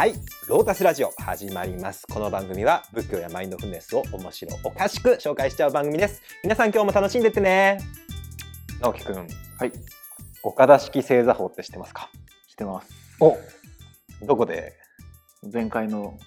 はいロータスラジオ始まります。この番組は仏教やマインドフルネスを面白おかしく紹介しちゃう番組です。皆さん今日も楽しんでってね。直樹くん。はい。岡田式星座法って知ってますか？してます。お。どこで？前回の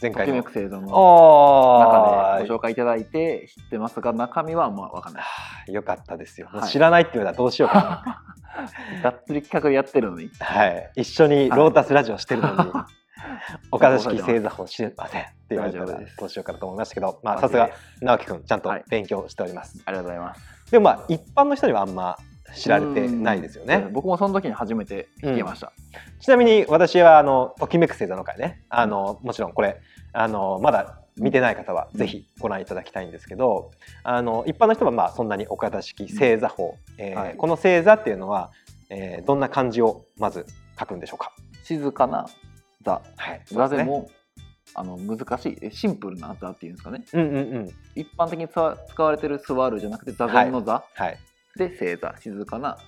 前回の。星座の中あでご紹介いただいて知ってますが中身はまあわかんない。あよかったですよ、知らないって言うのはどうしようか がっつり企画やってるのに。なはい。一緒にロータスラジオしてるのに、岡田式星座法知りませんって言われたらどうしようかなと思いましたけどまあさすが直樹くんちゃんとはい。勉強しております、ありがとうございます。でもまあ一般の人にはあんま知られてないですよね。うん。僕もその時に初めて聞きました、ちなみに私はあのときめく星座の会ね。あのもちろんこれあのまだ見てない方はぜひご覧いただきたいんですけどあの一般の人はまあそんなに岡田式星座法、えーはい。この星座っていうのは、えーどんな漢字をまず書くんでしょうか？静かな座はい。座でも、あの難しい。えシンプルな座っていうんですかね。うんうんうん。一般的に使われてる座るじゃなくて座禅の座、はい。で星座。静かな、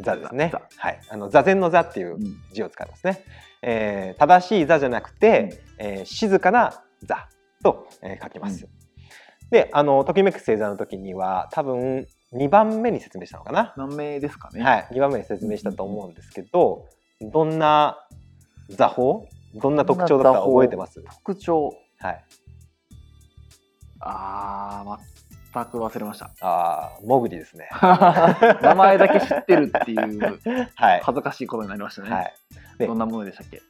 座。ですね。座。はい。あの座禅の座っていううん。字を使いますね、えー正しい座じゃなくて、えー静かな座と、えー書きます、であのときめく星座の時には多分2番目に説明したのかな、何名ですかね、はい、2番目に説明したと思うんですけど、どんな座法？どんな特徴だったか覚えてます？特徴。はい。あー全く忘れました。あーモグリですね。名前だけ知ってるっていう はい、恥ずかしいことになりましたね、はい、でどんなものでしたっけ？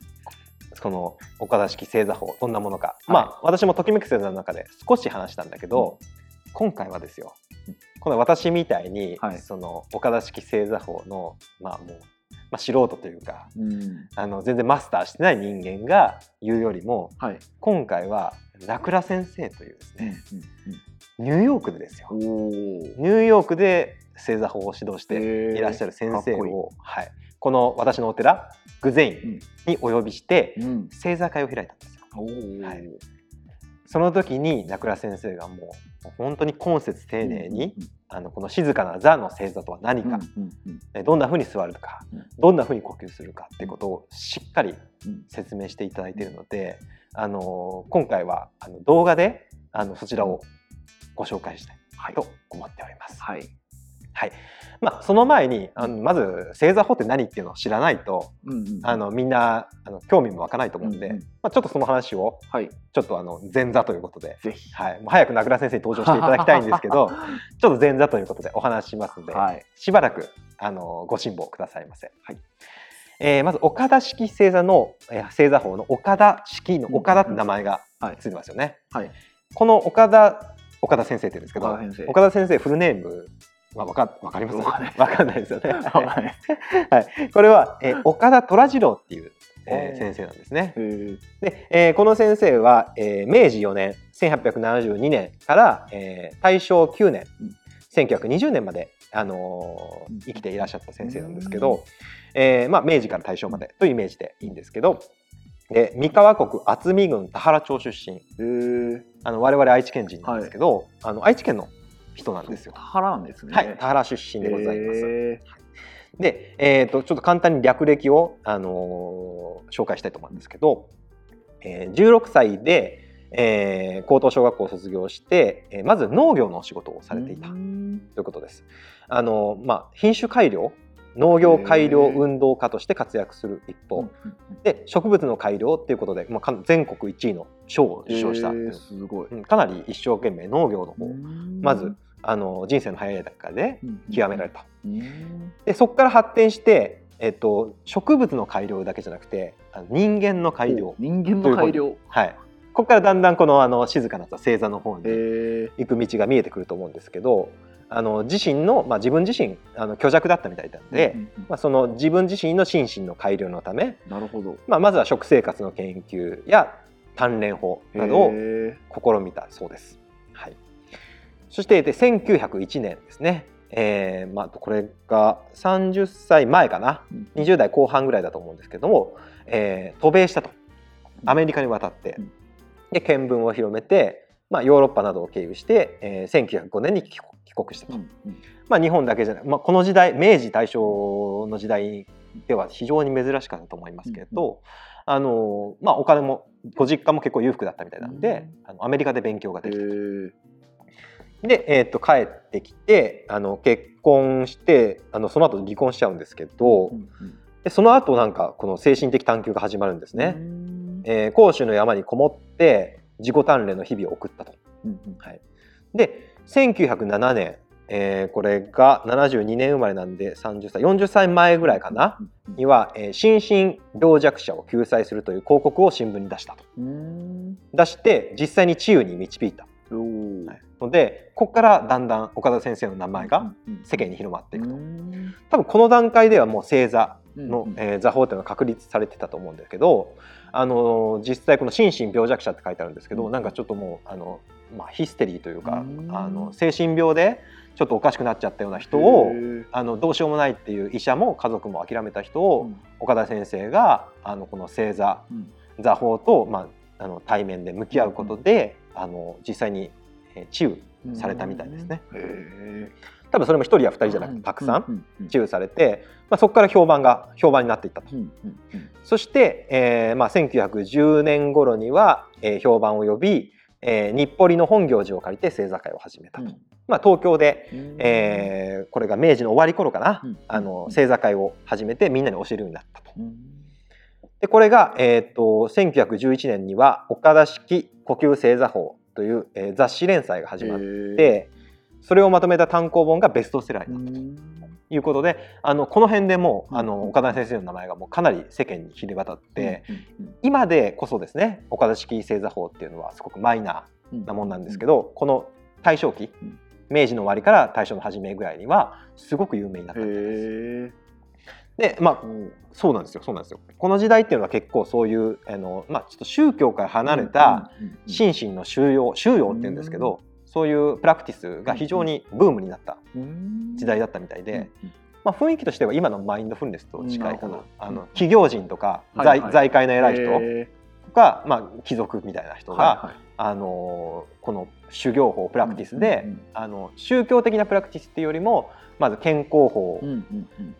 この岡田式星座法どんなものか、い。まあ私もときめく星座の中で少し話したんだけど、今回はですよ。この私みたいに、はい。その岡田式星座法のまあもう、まあ、素人というかうん。あの全然マスターしてない人間が言うよりもはい、今回は名倉先生というですうんね、ニューヨークでですよ。ニューヨークで星座法を指導してていらっしゃる先生を、はい、この私のお寺グゼインにお呼びしてうん、星座会を開いたんですよ。はいその時に名倉先生がもう本当に今節丁寧に、あのこの静かな座の星座とは何か、どんな風に座るか、うん。どんな風に呼吸するかってことをしっかりうん。説明していただいているので、あの今回はあの動画であのそちらをご紹介したいと思っております。はい、はいまあ、その前にあのまず星座法って何っていうのを知らないとうんうん、あのみんなあの興味も湧かないと思うんで、うんうん。まあ、ちょっとその話をはい。ちょっとあの前座ということで、ぜひ。はい、もう早く名倉先生に登場していただきたいんですけど ちょっと前座ということでお話ししますので、はい。しばらくあのご辛抱くださいませ。はい。えーまず岡田式星座の、えー星座法の岡田式の岡田って名前がはい。ついてますよね。はい。この岡田岡田先生って言うんですけど岡田先生フルネームはわかわかりますわかんないわかんないですよね。はい、これは、えー岡田虎次郎っていう、えー先生なんですね。で、えーこの先生は、えー明治4年1872年から、えー大正9年、うん。1920年まで、あのーうん。生きていらっしゃった先生なんですけど、えーまあ、明治から大正までというイメージでいいんですけど、で三河国渥美郡田原町出身。あの我々愛知県人なんですけど、あの愛知県の人なんですよ田。原なんですねはい、田原出身でございます。へで、えー、とちょっと簡単に略歴を、あのー紹介したいと思うんですけど、えー16歳で、えー高等小学校を卒業して、えーまず農業のお仕事をされていたとうんいうことです。あのーまあ、品種改良農業改良運動家として活躍する一方、うんで植物の改良っていうことで、まあか、全国1位の賞を受賞したすごい。うんかなり一生懸命農業の方、まずあの人生の早い段階で極められた。うんでそこから発展して、えっと、植物の改良だけじゃなくてあの人間の改良、人間の改良。はい、ここからだんだんこのあの静かな星座の方に行く道が見えてくると思うんですけどあの自身の、まあ、自分自身あの虚弱だったみたいなんで、まあ、その自分自身の心身の改良のため、なるほど。まあ、まずは食生活の研究や鍛錬法などを試みたそうです。はい、そしてで1901年ですね、えーまあ、これが30歳前かな。うん20代後半ぐらいだと思うんですけども、えー渡米したと。アメリカに渡ってうん。で見聞を広めて、まあ、ヨーロッパなどを経由して、えー1905年に帰国帰国したと、うんうん。まあ、日本だけじゃない、まあ、この時代明治大正の時代では非常に珍しかったと思いますけれど、あの、まあ、お金もご実家も結構裕福だったみたいなんで、あのアメリカで勉強ができたと。で、えー、と帰ってきてあの結婚してあのその後離婚しちゃうんですけど、うんでその後なんかこの精神的探求が始まるんですうね。ん。えー甲州の山にこもって自己鍛錬の日々を送ったと。うん。はい、で1907年、えーこれが72年生まれなんで30歳40歳前ぐらいかなには、えー心身病弱者を救済するという広告を新聞に出したと。うん。出して実際に治癒に導いた。のでここからだんだん岡田先生の名前が世間に広まっていくと。うん。多分この段階ではもう正座の、うんえー座法っていうのは確立されてたと思うんですけど、あのー実際この心身病弱者って書いてあるんですけど、うん。なんかちょっともうあの、まあ、ヒステリーというか、うん。あの精神病でちょっとおかしくなっちゃったような人をあのどうしようもないっていう医者も家族も諦めた人を、うん。岡田先生があのこの正座うん。座法と、まあ、あの対面で向き合うことで、あの実際にえー治癒されたみたいですね。へ多分それも一人や二人じゃなくーてたくさんうん治癒されて、まあ、そこから評判が評判になっていったと。うん。うんうんそして、えーまあ、1910年頃には、えー評判を呼び、えー日暮里の本行寺を借りて正座会を始めたと。まあ、東京で、うん。えーこれが明治の終わり頃かな、うん。あの正座会を始めてみんなに教えるようになったと。うん。でこれが、えー、と1911年には岡田式呼吸正座法という、えー雑誌連載が始まってそれをまとめた単行本がベストセラーうになったと。ん。いうことであのこの辺でもうあうんの岡田先生の名前がもうかなり世間に知れ渡って、今でこそですね岡田式正座法っていうのはすごくマイナうん。ーなもんなんですけど、この大正期うん。明治の終わりから大正の初めぐらいにはすごく有名になったへみたいです。ー。でまあそうなんですよそうなんですよ。この時代っていうのは結構そういうあの、まあ、ちょっと宗教から離れた心身の収容収容っていうんですけど、そういうプラクティスが非常にブームになったうん。時代だったみたいで、うん。まあ、雰囲気としては今のマインドフルネスと近いかなあの企業人とか財,、財界の偉い人へとか、まあ、貴族みたいな人ーが、あのこの修行法プラクティスで、あの宗教的なプラクティスっていうよりもまず健康法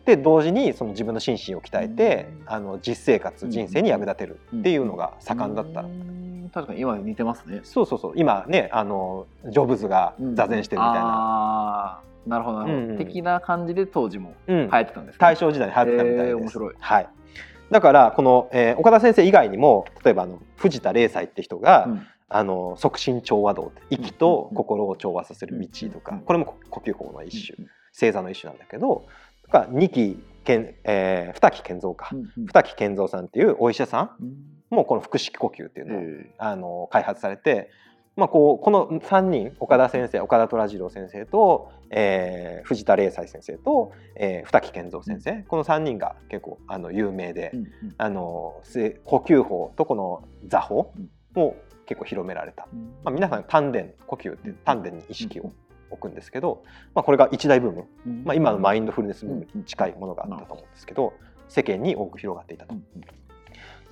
で同時にその自分の心身を鍛えて、うん。あの実生活人生に役立てるっていうのが盛んだった、うん確かに今似てますね。そうそうそう。今ねあのジョブズが座禅してるみたいな、あーなるほどなるほど、うんうん的な感じで当時もうん。流行ってたんですね。大正時代に流行ってたみたいです、へー面白い。はい、だからこの、えー岡田先生以外にも例えばあの藤田霊斎って人が、うん。あの促進調和道って息と心を調和させる道とか、うんこれも呼吸法の一種、うん星座の一種なんだけどとか二木健、えー、二木健三か、うんうん。二木健三さんっていうお医者さうんんもこの腹式呼吸っていうのを、へあの開発されて、まあ、こうこの3人岡田先生岡田虎次郎先生と、えー藤田霊斎先生と、えー、二木健三先生、この3人が結構あの有名で、ーうん。あのせ呼吸法とこの座法も結構広められた。うん。まあ、皆さん丹田呼吸って丹田に意識を置くんですけど、まあ、これが一大ブーム、うん。まあ、今のマインドフルネスブームに近いものがあったと思うんですけど世間に多く広がっていたと。うん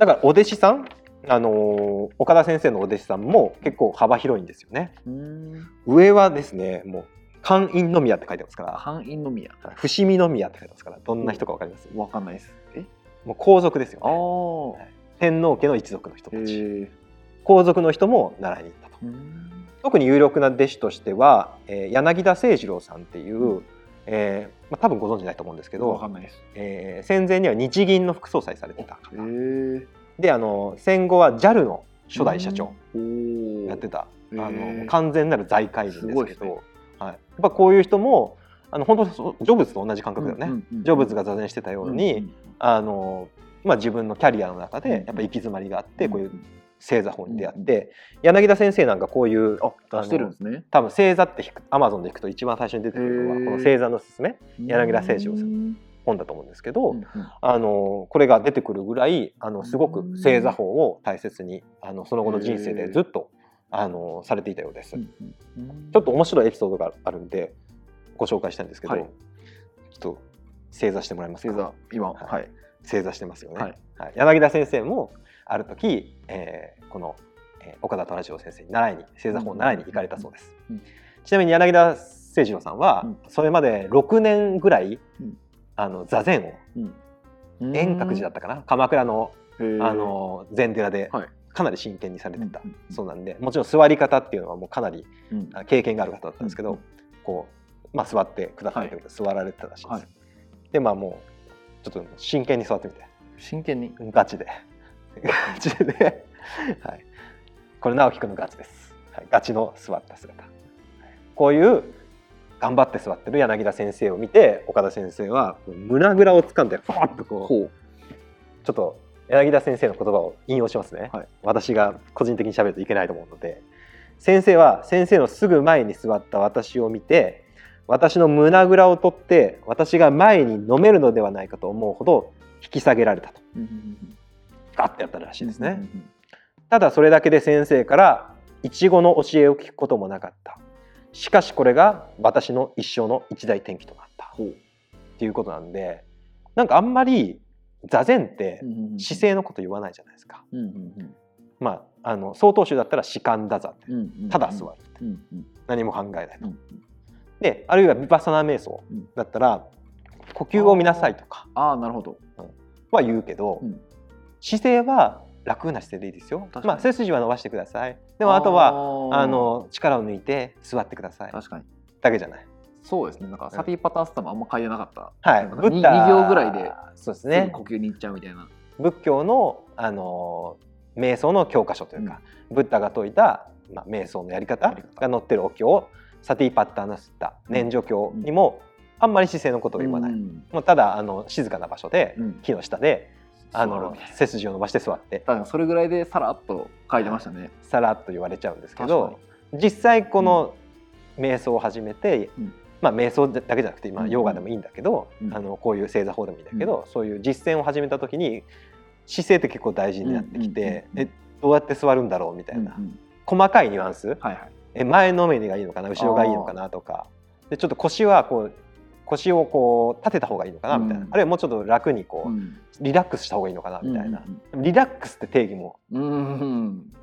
だからお弟子さん、あのー岡田先生のお弟子さんも結構幅広いんですよね。うん。上はですねもう寛陰宮って書いてますから。寛陰宮。伏見宮って書いてますからどんな人かわかります？わかんないです。え？もう皇族ですよあね。あ天皇家の一族の人たち。皇族の人も習いに行ったと。うん。特に有力な弟子としては、えー柳田清次郎さんっていう、えーまあ、多分ご存知ないと思うんですけど、えー戦前には日銀の副総裁されてた方。であの戦後は JAL の初代社長やってた、あの完全なる財界人ですけど。ね。はい、やっぱこういう人もあの本当ジョブズと同じ感覚だよね、うんうんうんジョブズが座禅してたように、うんあのまあ、自分のキャリアの中うんでやっぱ行き詰まりがあって、うん。こういう星座法に出会って、柳田先生なんかこういうあ出してるんですね。多分星座ってアマゾンで行くと一番最初に出てくるのはこの星座のすすめ柳田清次郎さんん本だと思うんですけど、うんうん。あのこれが出てくるぐらいあのすごく星座法を大切にあのその後の人生でずっとあのされていたようです。うんうんちょっと面白いエピソードがあるんでご紹介したいんですけど、はい。ちょっと正座してもらえますか？今はい。はい。正座してますよね、はい。はい。柳田先生もある時、えーこの、えー岡田虎次郎先生に習いに正座法を習いに行かれたそうです、うん。ちなみに柳田清次郎さんは、うん。それまで6年ぐらい、うん。あの座禅をうん。円覚寺だったかな？鎌倉のあの禅寺ではい。かなり真剣にされてた、うんそうなんでもちろん座り方っていうのはもうかなり経験がある方だったんですけど、うんこう、まあ、座ってくださいって言うと座られてたらしいです、はい。でまあもうちょっと真剣に座ってみて。真剣に。ガチでガチで、はい、これ直樹君のガチです、はい、ガチの座った姿。こういう頑張って座ってる柳田先生を見て岡田先生は胸ぐらを掴んでファッとこうちょっと柳田先生の言葉を引用しますね、はい。私が個人的に喋るといけないと思うので。先生は先生のすぐ前に座った私を見て私の胸ぐらを取って私が前に飲めるのではないかと思うほど引き下げられたとガッてやったらしいですね、ただそれだけで先生からいちごの教えを聞くこともなかった。しかしこれが私の一生の一大転機となった。っていうことなんでなんかあんまり座禅って姿勢のこと言わないじゃないですか。まあ、あの曹洞宗だったら士官打座って。ただ座るうんうん。何も考えないと。うんであるいはヴィパッサナ瞑想うん。だったら呼吸を見なさいとか。ああなるほど。は言うけど、うん姿勢は楽な姿勢でいいですよ。まあ、背筋は伸ばしてください。でもあとははあの力を抜いて座ってください。確かに。だけじゃない。そうですね。なんかサティパタスタもあんま書いてなかったはい、なんかに二行ぐらいでそうですね。呼吸に行っちゃうみたいな。仏教のあの瞑想の教科書というか、ブッダが説いた、まあ、瞑想のやり方が載ってるお経サティパッターナスッタ念処経にもあんまり姿勢のことを言わない、うん。もうただあの静かな場所でうん。木の下であの背筋を伸ばして座って。それぐらいでさらっと書いてましたね。さらっと言われちゃうんですけ確ど実際この瞑想を始めて、うん。まあ瞑想だけじゃなくて今うん。ヨガでもいいんだけど、うん。あのこういう正座法でもいいんだけど、そういう実践を始めた時に姿勢って結構大事になってきて、うんうんうんうん。えどうやって座るんだろうみたいな、うんうん細かいニュアンス。はいはい。え前のめりがいいのかな後ろがいいのかなとか。でちょっと腰はこう腰をこう立てた方がいいのかなみたいな、うん。あるいはもうちょっと楽にこう、うん。リラックスした方がいいのかなみたいな、うんリラックスって定義も、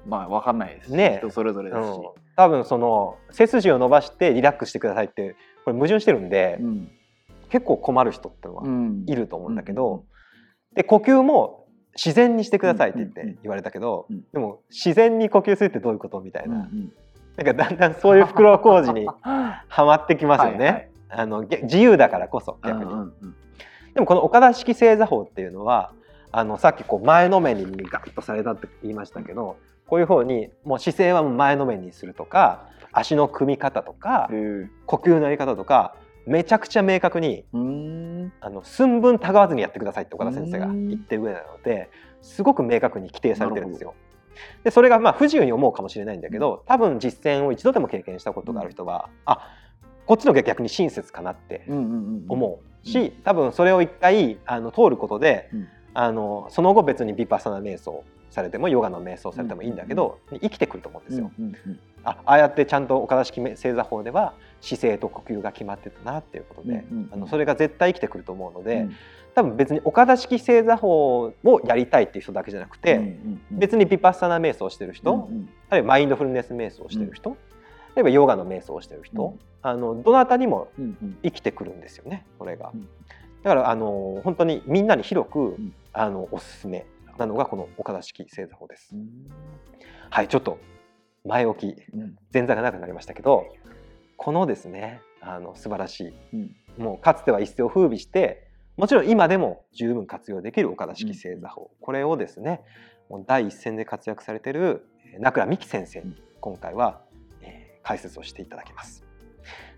まあわかんないです。しね人それぞれですし。うん。多分その背筋を伸ばしてリラックスしてくださいってこれ矛盾してるんで、うん。結構困る人ってのはうん。いると思うんだけど、で呼吸も自然にしてくださいって言って言われたけど、うん。でも自然に呼吸するってどういうことみたいな、うんうん。なんかだんだんそういう袋小路に はまってきますよね。はいはいあのげ自由だからこそ逆に、うんうん。うんでもこの岡田式正座法っていうのはあのさっきこう前のめりにガッとされたって言いましたけどこういうふうにもう姿勢は前のめりにするとか足の組み方とか呼吸のやり方とかめちゃくちゃ明確にあの寸分たがわずにやってくださいって岡田先生が言ってる上なのですごく明確に規定されてるんですよ。でそれがまあ不自由に思うかもしれないんだけど多分実践を一度でも経験したことがある人は、あこっちのが逆に親切かなってうんうんうん思うし、多分それを一回あの通ることで、うん。あのその後別にヴィパッサナ瞑想されてもヨガの瞑想されてもいいんだけど、生きてくると思うんですよ。うんうんうん。あああやってちゃんと岡田式正座法では姿勢と呼吸が決まってたなっていうことで、うんうんうん。あのそれが絶対生きてくると思うので、うん。多分別に岡田式正座法をやりたいっていう人だけじゃなくて、うんうんうん。別にヴィパッサナ瞑想をしてる人、うんうん。あるいはマインドフルネス瞑想をしてる人、例えばヨガの瞑想をしてる人、うん。あのどなたにも生きてくるんですよねこれが。うん。だからあの本当にみんなに広く、ん。あのおすすめなのがこの岡田式正座法です。うん。はいちょっと前置きうん。前座が長くなりましたけどこのですねあの素晴らしいうん。もうかつては一世を風靡してもちろん今でも十分活用できる岡田式正座法、これをですねもう第一線で活躍されているえー名倉美樹先生に今回は、えー解説をしていただきます。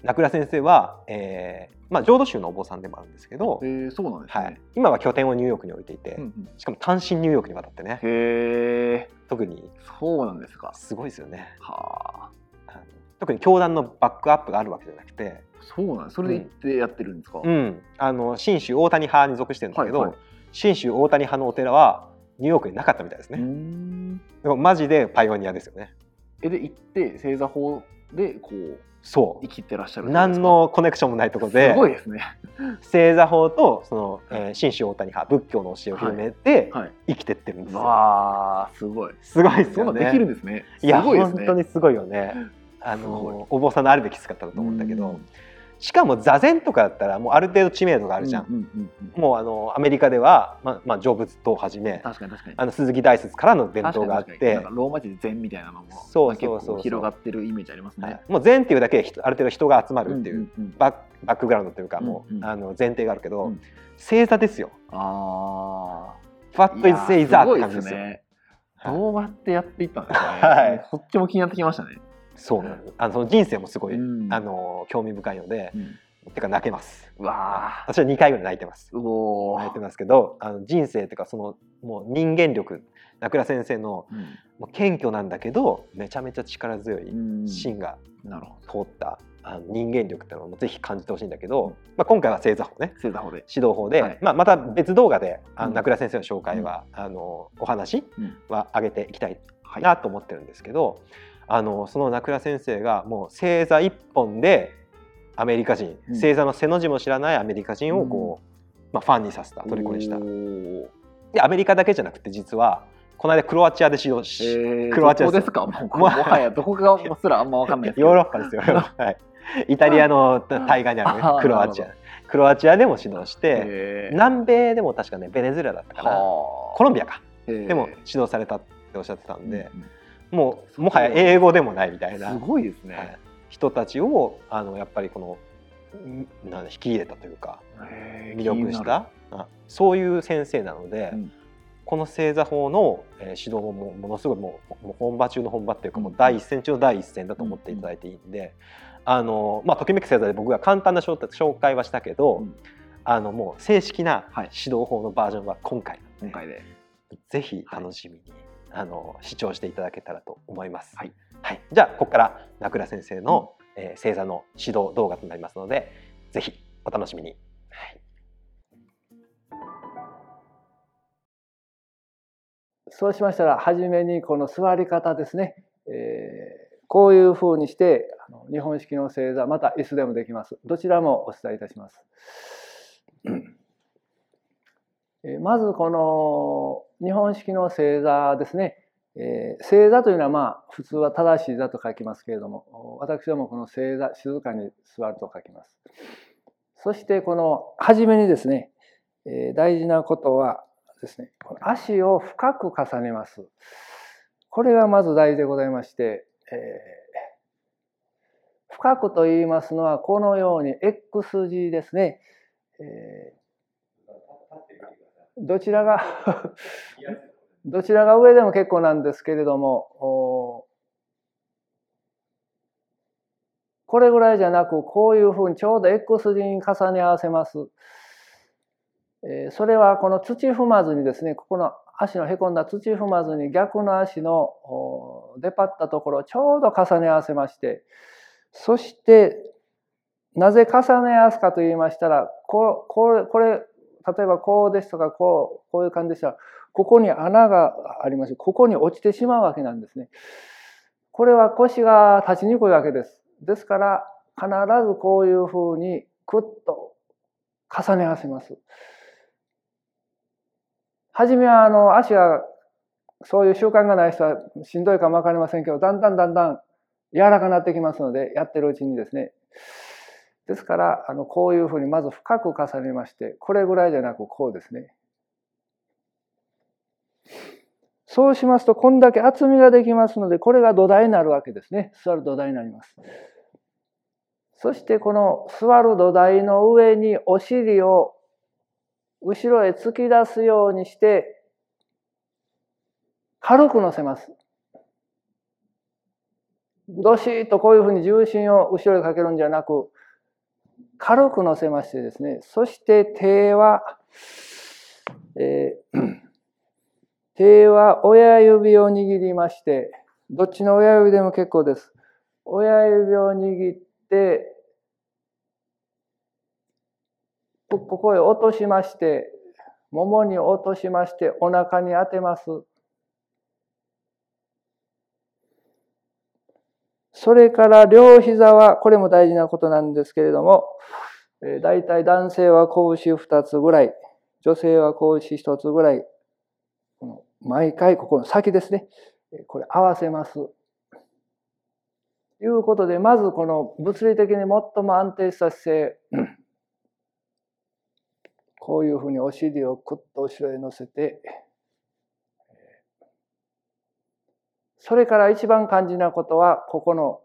名倉先生は、えーまあ、浄土宗のお坊さんでもあるんですけど、えーそうなんですはい。ね、今は拠点をニューヨークに置いていて、うんうん。しかも単身ニューヨークに渡ってね。へえ特にそうなんですか。すごいですよね。はあ。特に教団のバックアップがあるわけじゃなくて、そうなんです。それで行ってやってるんですか、うん、あの信州大谷派に属してるんだけど、はいはい。信州大谷派のお寺はニューヨークになかったみたいですね、ん。でもマジでパイオニアですよね。えで行って正座法でこうそ生きてらっしゃるう何のコネクションもないところで。すごいですね。正座法とその、えー信州大谷派仏教の教えを広めてはい。生きてってるんですよ、わあすごい。すごいですそんなよねできるんですね。いやすごいですね。本当にすごいよね。あのお坊さんのあるべき姿だと思うんだけど、うんしかも座禅とかだったらもうある程度知名度があるじゃん、うんうんうんもうあのアメリカでは、まあまあ、成仏とをはじめあの鈴木大拙からの伝統があって。ローマ字で禅みたいなのもそうそうそう広がってるイメージありますね、はい。もう禅っていうだけで人ある程度人が集まるっていう、んんん。バッバックグラウンドというかもう、うん。うんあの前提があるけど、うん。正座ですよ。ああ is 正座って感じですよ。ね。はい。どうやってやっていったんですかね、はい。そっちも気になってきましたね、そうなんです。あのその人生もすごい、うん。あの興味深いので、うん。てか泣けます。うわ私は2回ぐらい泣いてます。泣いてますけど、あの人生っていうかそのもう人間力、名倉先生のもう謙虚なんだけどめちゃめちゃ力強いうん。芯が通ったあの人間力っていうのをぜひ感じてほしいんだけど、まあ今回は正座法ね。正座法で、指導法で、はい。まあ、また別動画であうん。の名倉先生の紹介は、あのお話うん。は上げていきたい。なと思ってるんですけど、あのその名倉先生がもう正座一本でアメリカ人、うん。正座の背の字も知らないアメリカ人をこう、まあ、ファンにさせた虜にした。でアメリカだけじゃなくて実はこの間クロアチアで指導し、えー。クロアチアですか？もはやどこがすらあんま分かんないですヨーロッパですよ、はい、イタリアの対岸にある、ねクロアチア。クロアチアでも指導して、えー。南米でも確かねベネズエラだったかな。はコロンビアか。あでも指導されたっておっしゃってたんで、うんもうもはや英語でもないみたいな、すごいですね、はい。人たちをあのやっぱりこのんなんだ引き入れたというか魅力したあそういう先生なので、うん。この正座法の、えー指導もものすごいもう本場中の本場っていうか、うん。もう第一線中の第一線だと思っていただいていいんで、あのまあときめく正座で僕が簡単な紹紹介はしたけど、うん。あのもう正式なはい。指導法のバージョンは今回なんで今回で。ぜひ楽しみに、あの視聴していただけたらと思います。はい、はい、じゃあここから名倉先生の、えー正座の指導動画となりますので、ぜひお楽しみに。はい、そうしましたら初めにこの座り方ですね、えーこういうふうにしてあの日本式の正座また椅子でもできますどちらもお伝えいたします。まずこの日本式の正座ですね、えー正座というのはまあ普通は正しい座と書きますけれども私どもこの正座静かに座ると書きます。そしてこの初めにですね、えー大事なことはですね、この足を深く重ねます。これがまず大事でございまして、えー深くと言いますのはこのように X 字ですね。えーどちらが どちらが上でも結構なんですけれども、おこれぐらいじゃなく、こういうふうにちょうど X 字に重ね合わせます。えーそれはこの土踏まずにですね、ここの足のへこんだ土踏まずに逆の足のお出っ張ったところをちょうど重ね合わせまして、そして、なぜ重ね合わすかと言いましたら、ここれ、これ、例えばこうですとか、こう、こういう感じでしたら、ここに穴がありまして、ここに落ちてしまうわけなんですね。これは腰が立ちにくいわけです。ですから、必ずこういうふうにクッと重ね合わせます。はじめはあの足がそういう習慣がない人はしんどいかもわかりませんけど、だんだんだんだん柔らかになってきますので、やってるうちにですね。ですから、あのこういうふうにまず深く重ねまして、これぐらいじゃなくこうですね。そうしますと、こんだけ厚みができますので、これが土台になるわけですね。座る土台になります。そしてこの座る土台の上にお尻を後ろへ突き出すようにして軽く乗せます。どしっとこういうふうに重心を後ろへかけるんじゃなく軽く乗せましてですねそして手は、えー手は親指を握りましてどっちの親指でも結構です。親指を握ってこここへ落としまして、ももに落としまして、お腹に当てます。それから両膝は、これも大事なことなんですけれども、えー、大体男性は拳2つぐらい、女性は拳1つぐらい、毎回ここの先ですね、これ合わせます。いうことでまずこの物理的に最も安定した姿勢こういうふうにお尻をクッと後ろへ乗せてそれから一番肝心なことはここの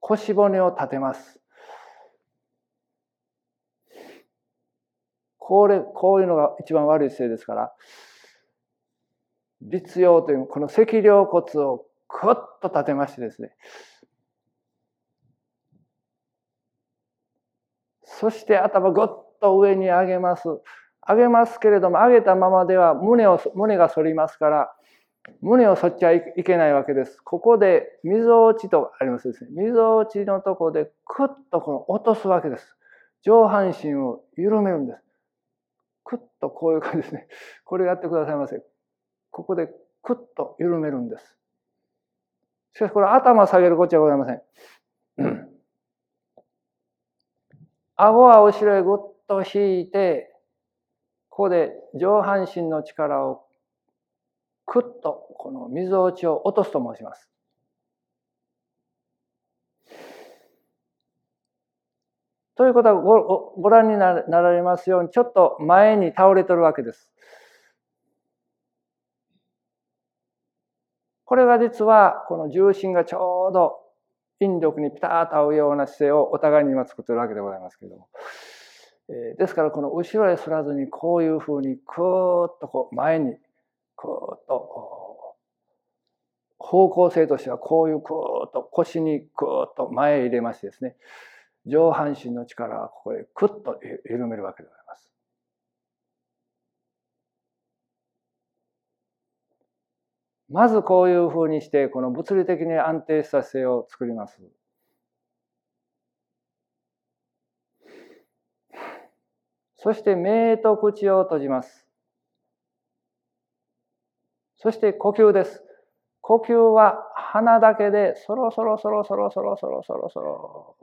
腰骨を立てますこれこういうのが一番悪い姿勢ですから立葉というこの脊梁骨をクッと立てましてですねそして頭ぐっと上に上げます。上げますけれども、上げたままでは胸を、胸が反りますから、胸を反っちゃいけないわけです。ここで、みぞおちとありますですね。みぞおちのとこで、クッとこの落とすわけです。上半身を緩めるんです。クッとこういう感じですね。これやってくださいませ。ここでクッと緩めるんです。しかしこれ頭下げるこっちゃございません。顎は後ろへぐっと引いて、ここで上半身の力をくっとこの水落ちを落とすと申します。ということはごご覧になられますようにちょっと前に倒れてるわけです。これが実はこの重心がちょうど引力にピタッと合うような姿勢をお互いに今作ってるわけでございますけれども。え、ですからこの後ろへ反らずにこういうふうにクーッとこう前にクーッと方向性としてはこういうクーッと腰にクーッと前へ入れましてですね上半身の力はここへクッと緩めるわけでございます。まずこういうふうにしてこの物理的に安定した姿勢を作ります。そして目と口を閉じます。そして呼吸です。呼吸は鼻だけでそろそろそろそろそろそろそろそろ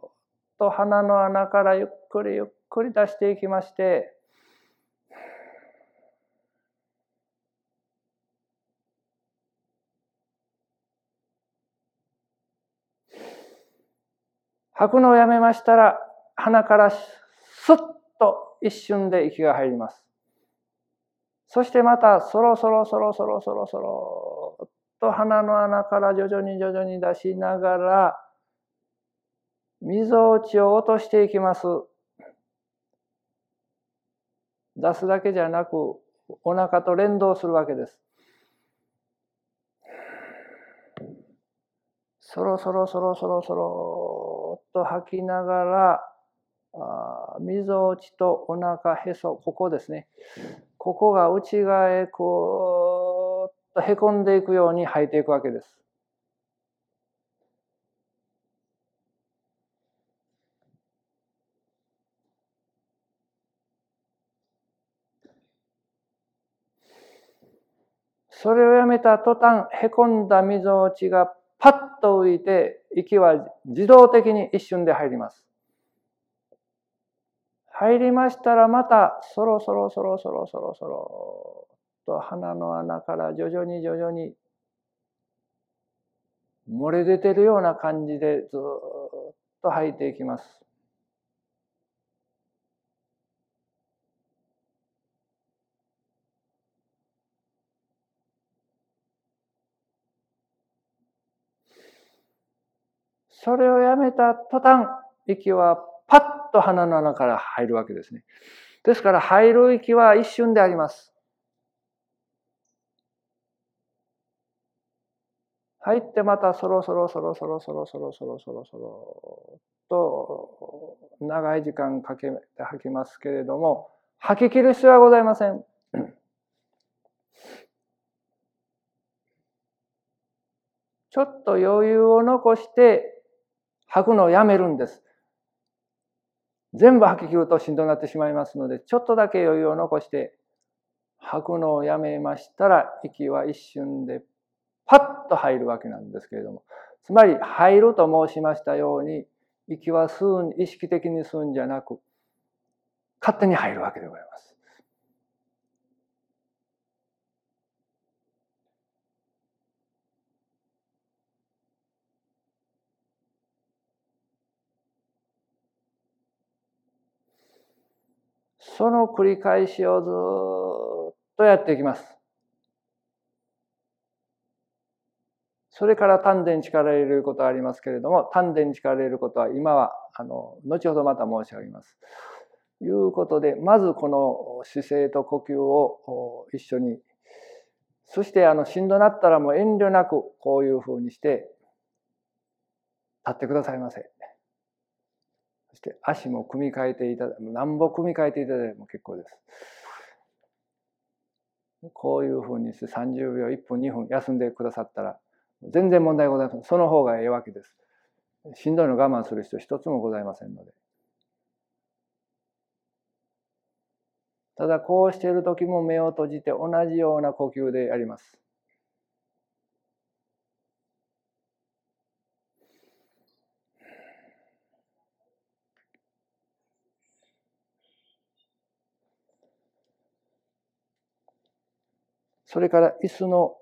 と鼻の穴からゆっくりゆっくり出していきまして吐くのをやめましたら、鼻からスッと一瞬で息が入ります。そしてまた、そろそろそろそろそろそろっと鼻の穴から徐々に徐々に出しながら、みぞおちを落としていきます。出すだけじゃなく、お腹と連動するわけです。そろそろそろそろそろっと吐きながらみぞおちとお腹へそここですねここが内側へこうとへこんでいくように吐いていくわけです。それをやめた途端へこんだみぞおちがパッと浮いて息は自動的に一瞬で入ります。入りましたらまたそろそろそろそろそろそろと鼻の穴から徐々に徐々に漏れ出てるような感じでずっと吐いていきます。それをやめた途端、息はパッと鼻の穴から入るわけですね。ですから入る息は一瞬であります。入ってまたそろそろそろそろそろそろそろそろそろと長い時間かけて吐きますけれども吐き切る必要はございません。ちょっと余裕を残して吐くのをやめるんです。全部吐き切るとしんどくなってしまいますので、ちょっとだけ余裕を残して吐くのをやめましたら、息は一瞬でパッと入るわけなんですけれども、つまり入ると申しましたように、息は吸う、意識的に吸うんじゃなく、勝手に入るわけでございます。その繰り返しをずっとやっていきます。それから丹田に力を入れることがありますけれども、丹田に力を入れることは今は、あの、後ほどまた申し上げます。いうことで、まずこの姿勢と呼吸を一緒に、そしてあの、しんどなったらもう遠慮なくこういうふうにして、立ってくださいませ。そして足も組み替えていただ、何歩組み替えていただいても結構です。こういうふうにして30秒、1分、2分休んでくださったら、全然問題ございません。その方がええわけです。しんどいの我慢する人一つもございませんので。ただこうしている時も目を閉じて同じような呼吸でやります。それから椅子の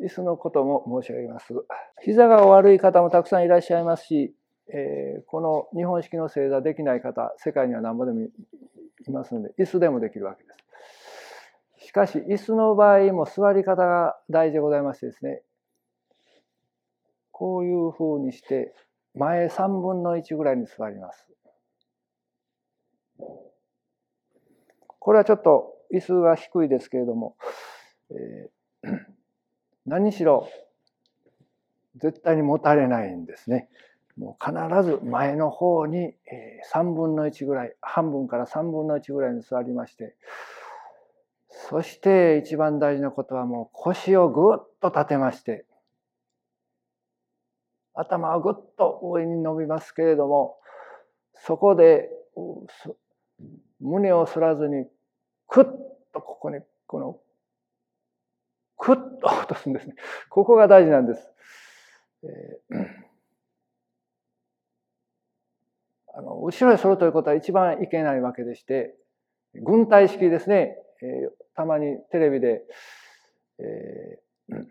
椅子のことも申し上げます。膝が悪い方もたくさんいらっしゃいますし、えー、この日本式の正座できない方、世界には何ぼでもいますので、椅子でもできるわけです。しかし、椅子の場合も座り方が大事でございましてですね、こういうふうにして、前3分の1ぐらいに座ります。これはちょっと椅子が低いですけれども、えー何しろ絶対に持たれないんですね。もう必ず前の方に3分の1ぐらい半分から3分の1ぐらいに座りましてそして一番大事なことはもう腰をぐっと立てまして頭はぐっと上に伸びますけれどもそこで胸を反らずにクッとここにこのクッと 落とすんですね。ここが大事なんです。えー、あの後ろへ反るということは一番いけないわけでして、軍隊式ですね、えー、たまにテレビで、えー、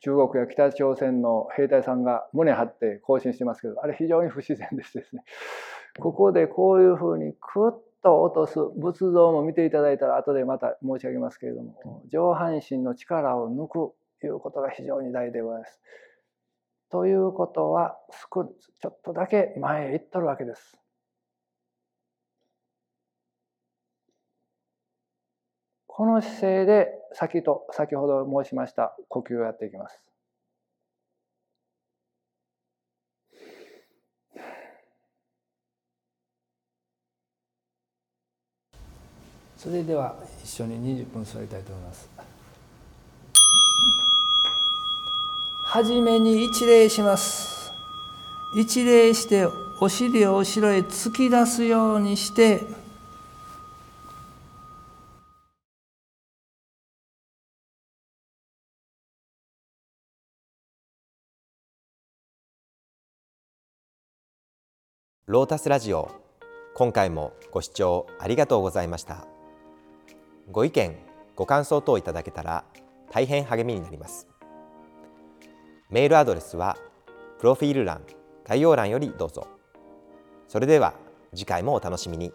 中国や北朝鮮の兵隊さんが胸張って行進してますけど、あれ非常に不自然でしてですね、ここでこういうふうにクッと落とす仏像も見ていただいたら後でまた申し上げますけれども上半身の力を抜くということが非常に大事でございます。ということは少ちょっとだけ前へ行っとるわけです。この姿勢で先と先ほど申しました呼吸をやっていきます。それでは一緒に20分座りたいと思います。はじめに一礼します。一礼してお尻を後ろへ突き出すようにして。ロータスラジオ。今回もご視聴ありがとうございました。ご意見ご感想等いただけたら大変励みになります。メールアドレスはプロフィール欄概要欄よりどうぞ。それでは次回もお楽しみに。